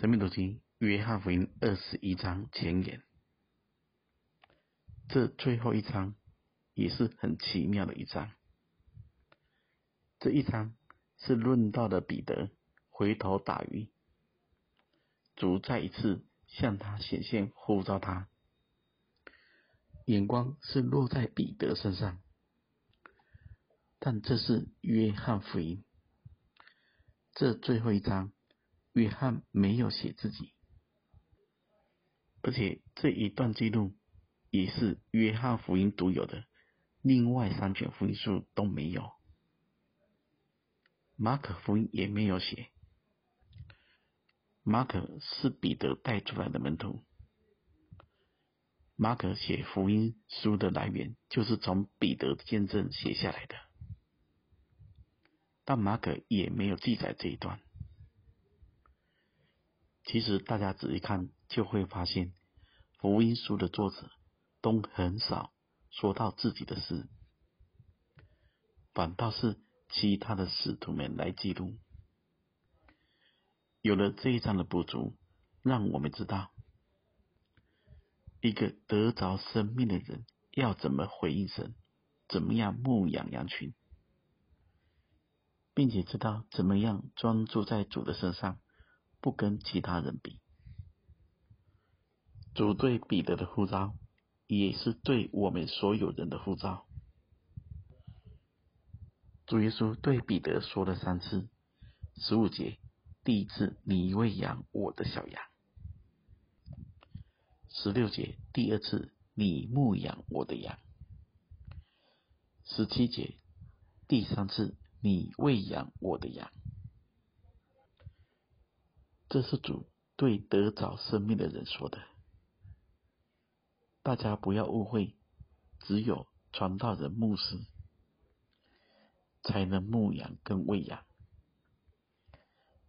生命读经约翰福音二十一章前言，这最后一章也是很奇妙的一章。这一章是论到的彼得回头打鱼，主再一次向他显现，呼召他，眼光是落在彼得身上，但这是约翰福音，这最后一章。约翰没有写自己，而且这一段记录也是约翰福音独有的，另外三卷福音书都没有。马可福音也没有写。马可是彼得带出来的门徒，马可写福音书的来源就是从彼得的见证写下来的，但马可也没有记载这一段。其实大家仔细看，就会发现，福音书的作者都很少说到自己的事，反倒是其他的使徒们来记录。有了这一章的补足，让我们知道，一个得着生命的人要怎么回应神，怎么样牧养羊群，并且知道怎么样专注在主的身上。不跟其他人比，主对彼得的呼召，也是对我们所有人的呼召。主耶稣对彼得说了三次，十五节，第一次你喂养我的小羊；十六节，第二次你牧养我的羊；十七节，第三次你喂养我的羊。这是主对得着生命的人说的，大家不要误会，只有传道人、牧师才能牧养跟喂养，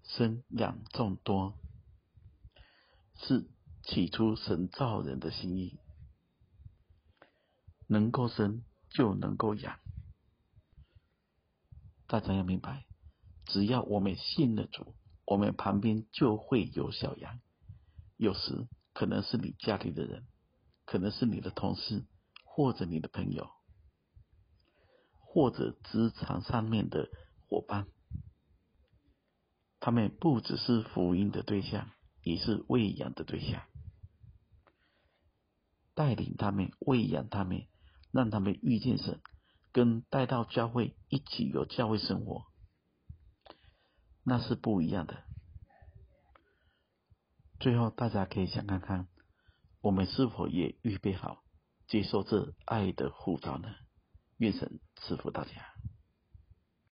生养众多是起初神造人的心意，能够生就能够养，大家要明白，只要我们信了主。我们旁边就会有小羊，有时可能是你家里的人，可能是你的同事，或者你的朋友，或者职场上面的伙伴，他们不只是福音的对象，也是喂养的对象，带领他们，喂养他们，让他们遇见神，跟带到教会一起有教会生活。那是不一样的。最后，大家可以想看看，我们是否也预备好接受这爱的护照呢？愿神赐福大家。